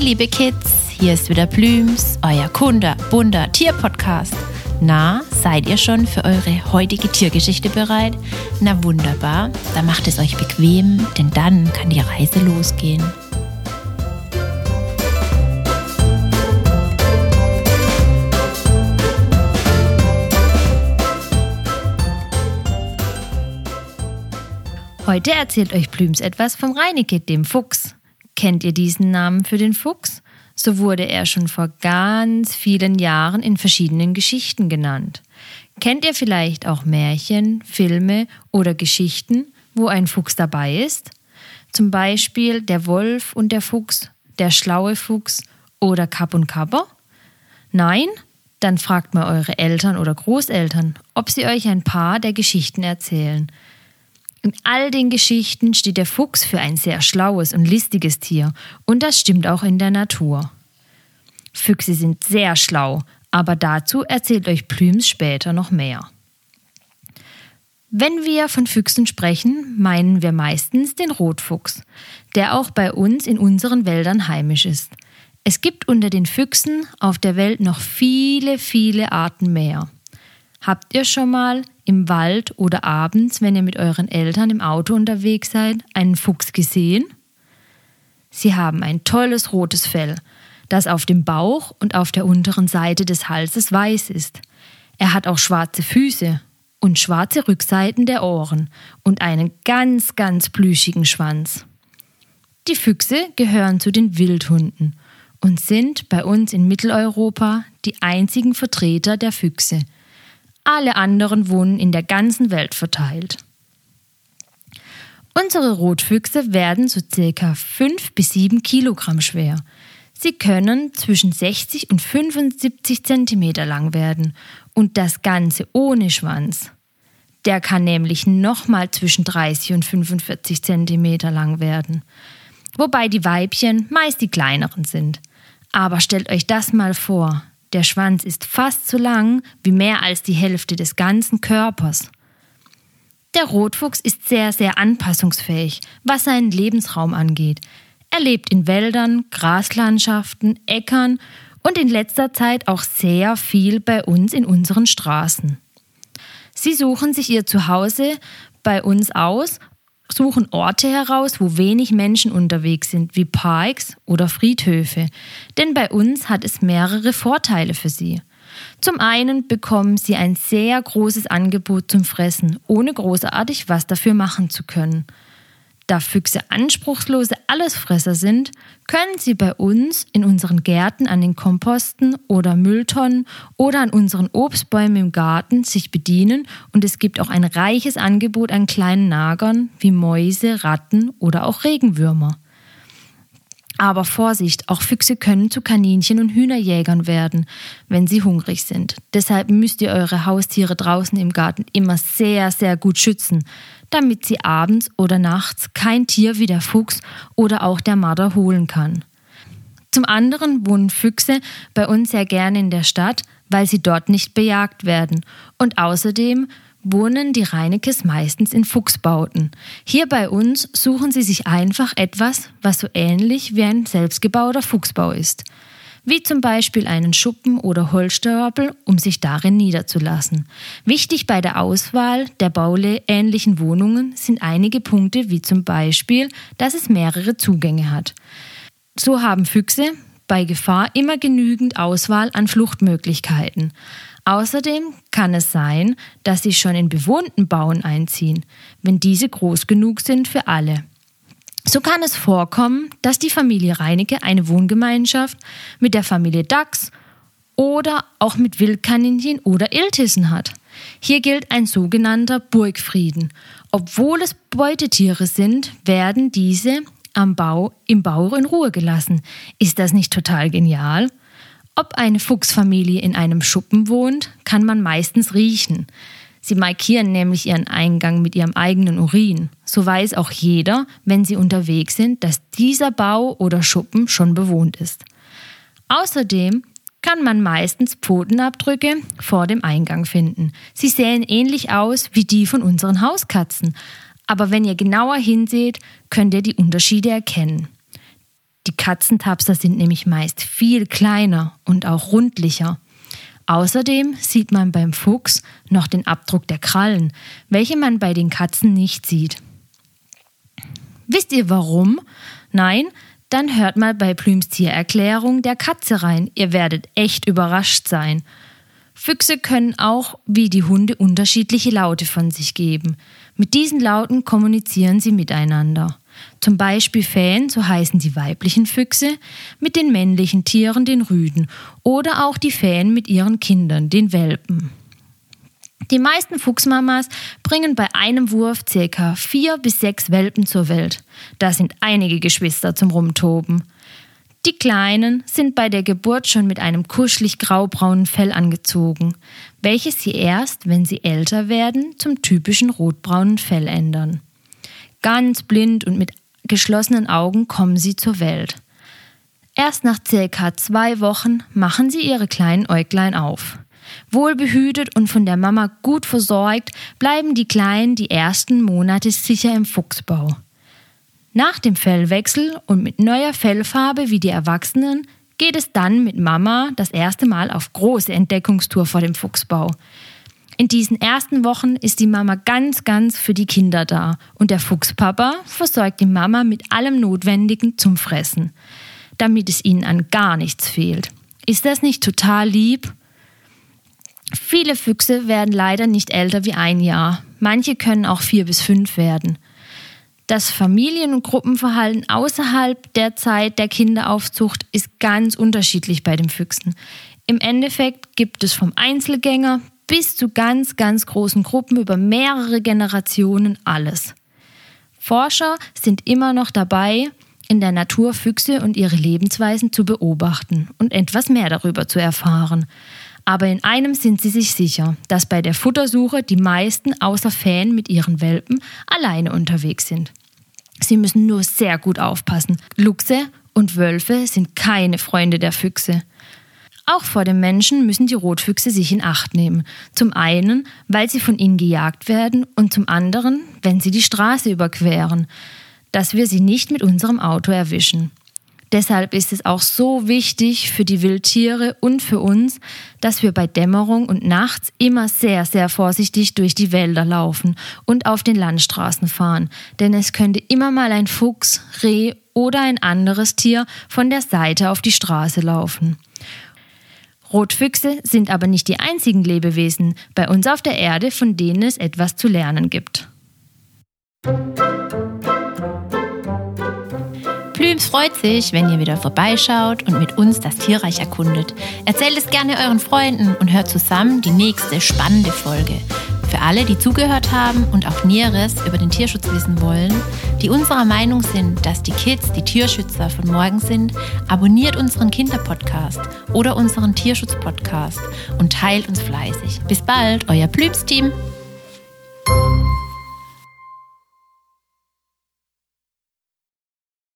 Hey liebe Kids, hier ist wieder Blüms, euer Kunde, bunter Tierpodcast. Na, seid ihr schon für eure heutige Tiergeschichte bereit? Na wunderbar, dann macht es euch bequem, denn dann kann die Reise losgehen. Heute erzählt euch Blüms etwas vom Reineke, dem Fuchs. Kennt ihr diesen Namen für den Fuchs? So wurde er schon vor ganz vielen Jahren in verschiedenen Geschichten genannt. Kennt ihr vielleicht auch Märchen, Filme oder Geschichten, wo ein Fuchs dabei ist? Zum Beispiel der Wolf und der Fuchs, der schlaue Fuchs oder Kapp und Kapper? Nein? Dann fragt mal eure Eltern oder Großeltern, ob sie euch ein paar der Geschichten erzählen. In all den Geschichten steht der Fuchs für ein sehr schlaues und listiges Tier, und das stimmt auch in der Natur. Füchse sind sehr schlau, aber dazu erzählt euch Plüms später noch mehr. Wenn wir von Füchsen sprechen, meinen wir meistens den Rotfuchs, der auch bei uns in unseren Wäldern heimisch ist. Es gibt unter den Füchsen auf der Welt noch viele, viele Arten mehr. Habt ihr schon mal im Wald oder abends, wenn ihr mit euren Eltern im Auto unterwegs seid, einen Fuchs gesehen? Sie haben ein tolles rotes Fell, das auf dem Bauch und auf der unteren Seite des Halses weiß ist. Er hat auch schwarze Füße und schwarze Rückseiten der Ohren und einen ganz, ganz plüschigen Schwanz. Die Füchse gehören zu den Wildhunden und sind bei uns in Mitteleuropa die einzigen Vertreter der Füchse – alle anderen wohnen in der ganzen Welt verteilt. Unsere Rotfüchse werden so circa 5 bis 7 Kilogramm schwer. Sie können zwischen 60 und 75 Zentimeter lang werden und das Ganze ohne Schwanz. Der kann nämlich nochmal zwischen 30 und 45 Zentimeter lang werden. Wobei die Weibchen meist die kleineren sind. Aber stellt euch das mal vor. Der Schwanz ist fast so lang wie mehr als die Hälfte des ganzen Körpers. Der Rotfuchs ist sehr, sehr anpassungsfähig, was seinen Lebensraum angeht. Er lebt in Wäldern, Graslandschaften, Äckern und in letzter Zeit auch sehr viel bei uns in unseren Straßen. Sie suchen sich ihr Zuhause bei uns aus suchen Orte heraus, wo wenig Menschen unterwegs sind, wie Parks oder Friedhöfe. Denn bei uns hat es mehrere Vorteile für sie. Zum einen bekommen sie ein sehr großes Angebot zum Fressen, ohne großartig was dafür machen zu können. Da Füchse anspruchslose Allesfresser sind, können sie bei uns in unseren Gärten an den Komposten oder Mülltonnen oder an unseren Obstbäumen im Garten sich bedienen und es gibt auch ein reiches Angebot an kleinen Nagern wie Mäuse, Ratten oder auch Regenwürmer. Aber Vorsicht, auch Füchse können zu Kaninchen und Hühnerjägern werden, wenn sie hungrig sind. Deshalb müsst ihr eure Haustiere draußen im Garten immer sehr, sehr gut schützen, damit sie abends oder nachts kein Tier wie der Fuchs oder auch der Marder holen kann. Zum anderen wohnen Füchse bei uns sehr gerne in der Stadt, weil sie dort nicht bejagt werden. Und außerdem wohnen die Reinekes meistens in Fuchsbauten. Hier bei uns suchen sie sich einfach etwas, was so ähnlich wie ein selbstgebauter Fuchsbau ist. Wie zum Beispiel einen Schuppen oder Holzstapel, um sich darin niederzulassen. Wichtig bei der Auswahl der bauähnlichen Wohnungen sind einige Punkte, wie zum Beispiel, dass es mehrere Zugänge hat. So haben Füchse bei Gefahr immer genügend Auswahl an Fluchtmöglichkeiten. Außerdem kann es sein, dass sie schon in bewohnten Bauen einziehen, wenn diese groß genug sind für alle. So kann es vorkommen, dass die Familie Reinecke eine Wohngemeinschaft mit der Familie Dachs oder auch mit Wildkaninchen oder Iltissen hat. Hier gilt ein sogenannter Burgfrieden. Obwohl es Beutetiere sind, werden diese am Bau im Bau in Ruhe gelassen. Ist das nicht total genial? Ob eine Fuchsfamilie in einem Schuppen wohnt, kann man meistens riechen. Sie markieren nämlich ihren Eingang mit ihrem eigenen Urin. So weiß auch jeder, wenn sie unterwegs sind, dass dieser Bau oder Schuppen schon bewohnt ist. Außerdem kann man meistens Pfotenabdrücke vor dem Eingang finden. Sie sehen ähnlich aus wie die von unseren Hauskatzen, aber wenn ihr genauer hinseht, könnt ihr die Unterschiede erkennen. Katzentapser sind nämlich meist viel kleiner und auch rundlicher. Außerdem sieht man beim Fuchs noch den Abdruck der Krallen, welche man bei den Katzen nicht sieht. Wisst ihr warum? Nein? Dann hört mal bei Plüms Tiererklärung der Katze rein. Ihr werdet echt überrascht sein. Füchse können auch wie die Hunde unterschiedliche Laute von sich geben. Mit diesen Lauten kommunizieren sie miteinander. Zum Beispiel Fähen, so heißen die weiblichen Füchse, mit den männlichen Tieren, den Rüden, oder auch die Fähen mit ihren Kindern, den Welpen. Die meisten Fuchsmamas bringen bei einem Wurf ca. vier bis sechs Welpen zur Welt. Da sind einige Geschwister zum Rumtoben. Die Kleinen sind bei der Geburt schon mit einem kuschelig graubraunen Fell angezogen, welches sie erst, wenn sie älter werden, zum typischen rotbraunen Fell ändern. Ganz blind und mit geschlossenen Augen kommen sie zur Welt. Erst nach circa zwei Wochen machen sie ihre kleinen Äuglein auf. Wohlbehütet und von der Mama gut versorgt, bleiben die Kleinen die ersten Monate sicher im Fuchsbau. Nach dem Fellwechsel und mit neuer Fellfarbe wie die Erwachsenen geht es dann mit Mama das erste Mal auf große Entdeckungstour vor dem Fuchsbau. In diesen ersten Wochen ist die Mama ganz, ganz für die Kinder da und der Fuchspapa versorgt die Mama mit allem Notwendigen zum Fressen, damit es ihnen an gar nichts fehlt. Ist das nicht total lieb? Viele Füchse werden leider nicht älter wie ein Jahr. Manche können auch vier bis fünf werden. Das Familien- und Gruppenverhalten außerhalb der Zeit der Kinderaufzucht ist ganz unterschiedlich bei den Füchsen. Im Endeffekt gibt es vom Einzelgänger bis zu ganz, ganz großen Gruppen über mehrere Generationen alles. Forscher sind immer noch dabei, in der Natur Füchse und ihre Lebensweisen zu beobachten und etwas mehr darüber zu erfahren. Aber in einem sind sie sich sicher, dass bei der Futtersuche die meisten außer Fan mit ihren Welpen alleine unterwegs sind. Sie müssen nur sehr gut aufpassen. Luchse und Wölfe sind keine Freunde der Füchse. Auch vor dem Menschen müssen die Rotfüchse sich in Acht nehmen. Zum einen, weil sie von ihnen gejagt werden und zum anderen, wenn sie die Straße überqueren, dass wir sie nicht mit unserem Auto erwischen. Deshalb ist es auch so wichtig für die Wildtiere und für uns, dass wir bei Dämmerung und nachts immer sehr, sehr vorsichtig durch die Wälder laufen und auf den Landstraßen fahren. Denn es könnte immer mal ein Fuchs, Reh oder ein anderes Tier von der Seite auf die Straße laufen. Rotfüchse sind aber nicht die einzigen Lebewesen bei uns auf der Erde, von denen es etwas zu lernen gibt. Plüms freut sich, wenn ihr wieder vorbeischaut und mit uns das Tierreich erkundet. Erzählt es gerne euren Freunden und hört zusammen die nächste spannende Folge. Für alle, die zugehört haben und auch Näheres über den Tierschutz wissen wollen, die unserer Meinung sind, dass die Kids die Tierschützer von morgen sind, abonniert unseren Kinderpodcast oder unseren Tierschutzpodcast und teilt uns fleißig. Bis bald, euer Plübs-Team.